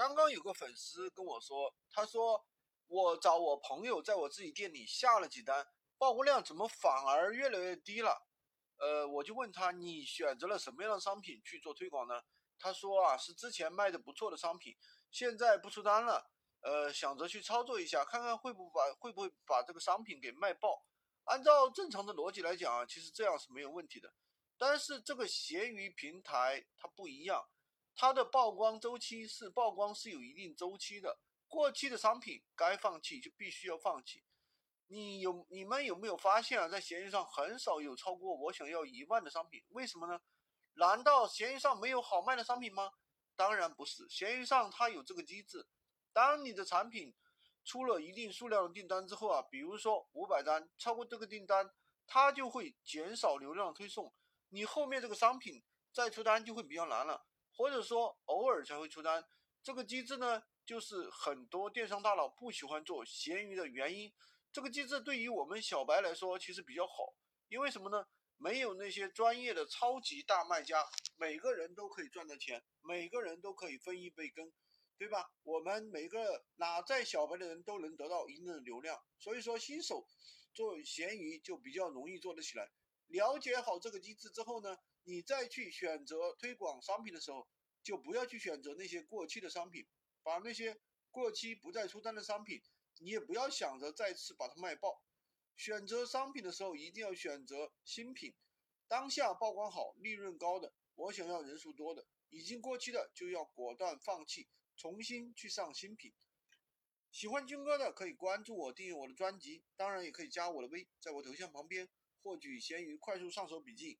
刚刚有个粉丝跟我说，他说我找我朋友在我自己店里下了几单，曝光量怎么反而越来越低了？呃，我就问他，你选择了什么样的商品去做推广呢？他说啊，是之前卖的不错的商品，现在不出单了，呃，想着去操作一下，看看会不会把会不会把这个商品给卖爆。按照正常的逻辑来讲啊，其实这样是没有问题的。但是这个闲鱼平台它不一样。它的曝光周期是曝光是有一定周期的，过期的商品该放弃就必须要放弃。你有你们有没有发现啊，在闲鱼上很少有超过我想要一万的商品，为什么呢？难道闲鱼上没有好卖的商品吗？当然不是，闲鱼上它有这个机制，当你的产品出了一定数量的订单之后啊，比如说五百单，超过这个订单，它就会减少流量推送，你后面这个商品再出单就会比较难了。或者说偶尔才会出单，这个机制呢，就是很多电商大佬不喜欢做闲鱼的原因。这个机制对于我们小白来说其实比较好，因为什么呢？没有那些专业的超级大卖家，每个人都可以赚到钱，每个人都可以分一杯羹，对吧？我们每个哪在小白的人都能得到一定的流量，所以说新手做闲鱼就比较容易做得起来。了解好这个机制之后呢？你再去选择推广商品的时候，就不要去选择那些过期的商品，把那些过期不再出单的商品，你也不要想着再次把它卖爆。选择商品的时候，一定要选择新品，当下曝光好、利润高的，我想要人数多的，已经过期的就要果断放弃，重新去上新品。喜欢军哥的可以关注我、订阅我的专辑，当然也可以加我的微，在我头像旁边获取闲鱼快速上手笔记。